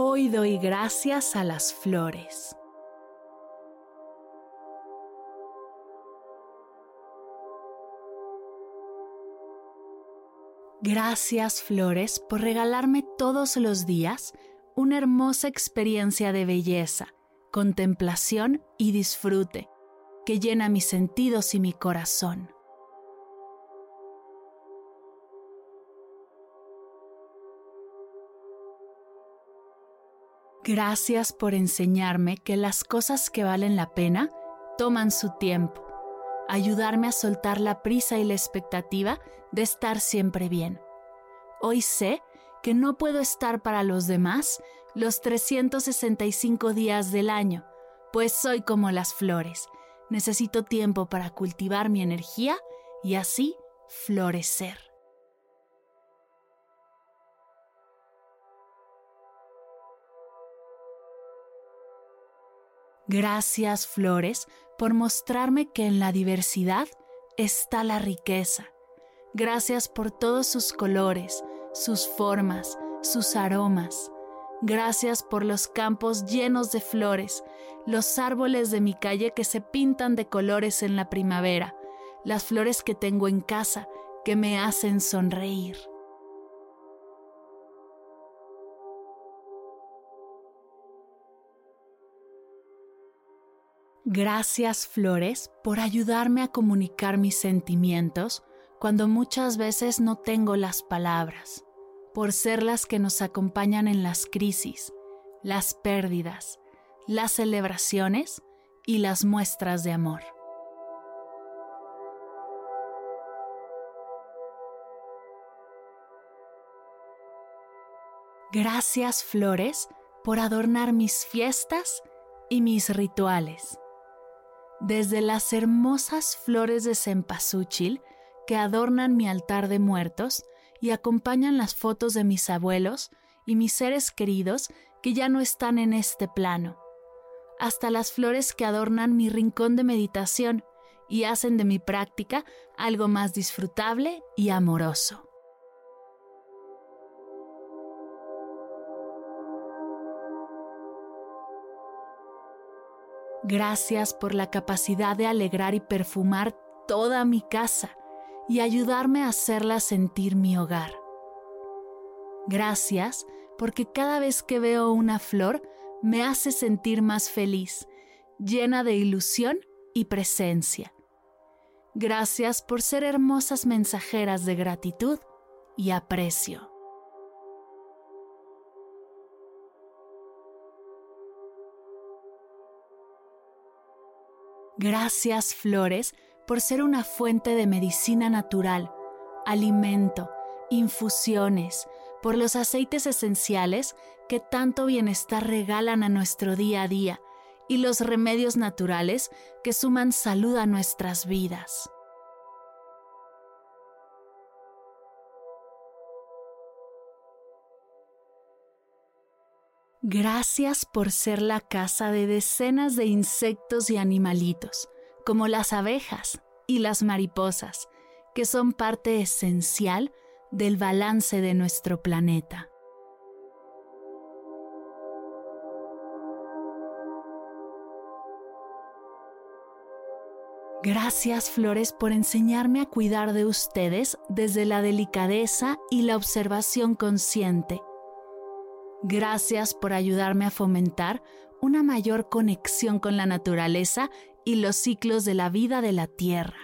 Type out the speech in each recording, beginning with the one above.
Hoy doy gracias a las flores. Gracias flores por regalarme todos los días una hermosa experiencia de belleza, contemplación y disfrute que llena mis sentidos y mi corazón. Gracias por enseñarme que las cosas que valen la pena toman su tiempo, ayudarme a soltar la prisa y la expectativa de estar siempre bien. Hoy sé que no puedo estar para los demás los 365 días del año, pues soy como las flores. Necesito tiempo para cultivar mi energía y así florecer. Gracias, flores, por mostrarme que en la diversidad está la riqueza. Gracias por todos sus colores, sus formas, sus aromas. Gracias por los campos llenos de flores, los árboles de mi calle que se pintan de colores en la primavera, las flores que tengo en casa que me hacen sonreír. Gracias flores por ayudarme a comunicar mis sentimientos cuando muchas veces no tengo las palabras, por ser las que nos acompañan en las crisis, las pérdidas, las celebraciones y las muestras de amor. Gracias flores por adornar mis fiestas y mis rituales desde las hermosas flores de cempasúchil que adornan mi altar de muertos y acompañan las fotos de mis abuelos y mis seres queridos que ya no están en este plano, hasta las flores que adornan mi rincón de meditación y hacen de mi práctica algo más disfrutable y amoroso. Gracias por la capacidad de alegrar y perfumar toda mi casa y ayudarme a hacerla sentir mi hogar. Gracias porque cada vez que veo una flor me hace sentir más feliz, llena de ilusión y presencia. Gracias por ser hermosas mensajeras de gratitud y aprecio. Gracias flores por ser una fuente de medicina natural, alimento, infusiones, por los aceites esenciales que tanto bienestar regalan a nuestro día a día y los remedios naturales que suman salud a nuestras vidas. Gracias por ser la casa de decenas de insectos y animalitos, como las abejas y las mariposas, que son parte esencial del balance de nuestro planeta. Gracias flores por enseñarme a cuidar de ustedes desde la delicadeza y la observación consciente Gracias por ayudarme a fomentar una mayor conexión con la naturaleza y los ciclos de la vida de la Tierra.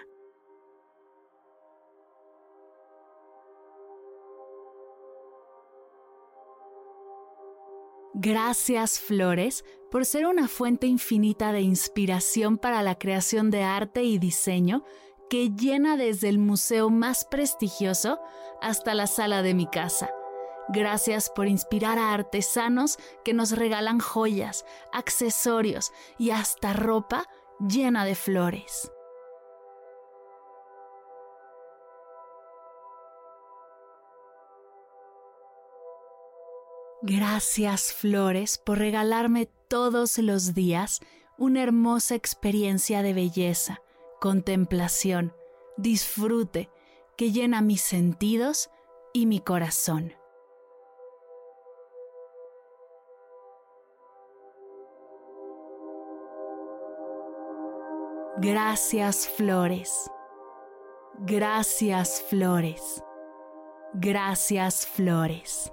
Gracias, flores, por ser una fuente infinita de inspiración para la creación de arte y diseño que llena desde el museo más prestigioso hasta la sala de mi casa. Gracias por inspirar a artesanos que nos regalan joyas, accesorios y hasta ropa llena de flores. Gracias flores por regalarme todos los días una hermosa experiencia de belleza, contemplación, disfrute que llena mis sentidos y mi corazón. Gracias flores. Gracias flores. Gracias flores.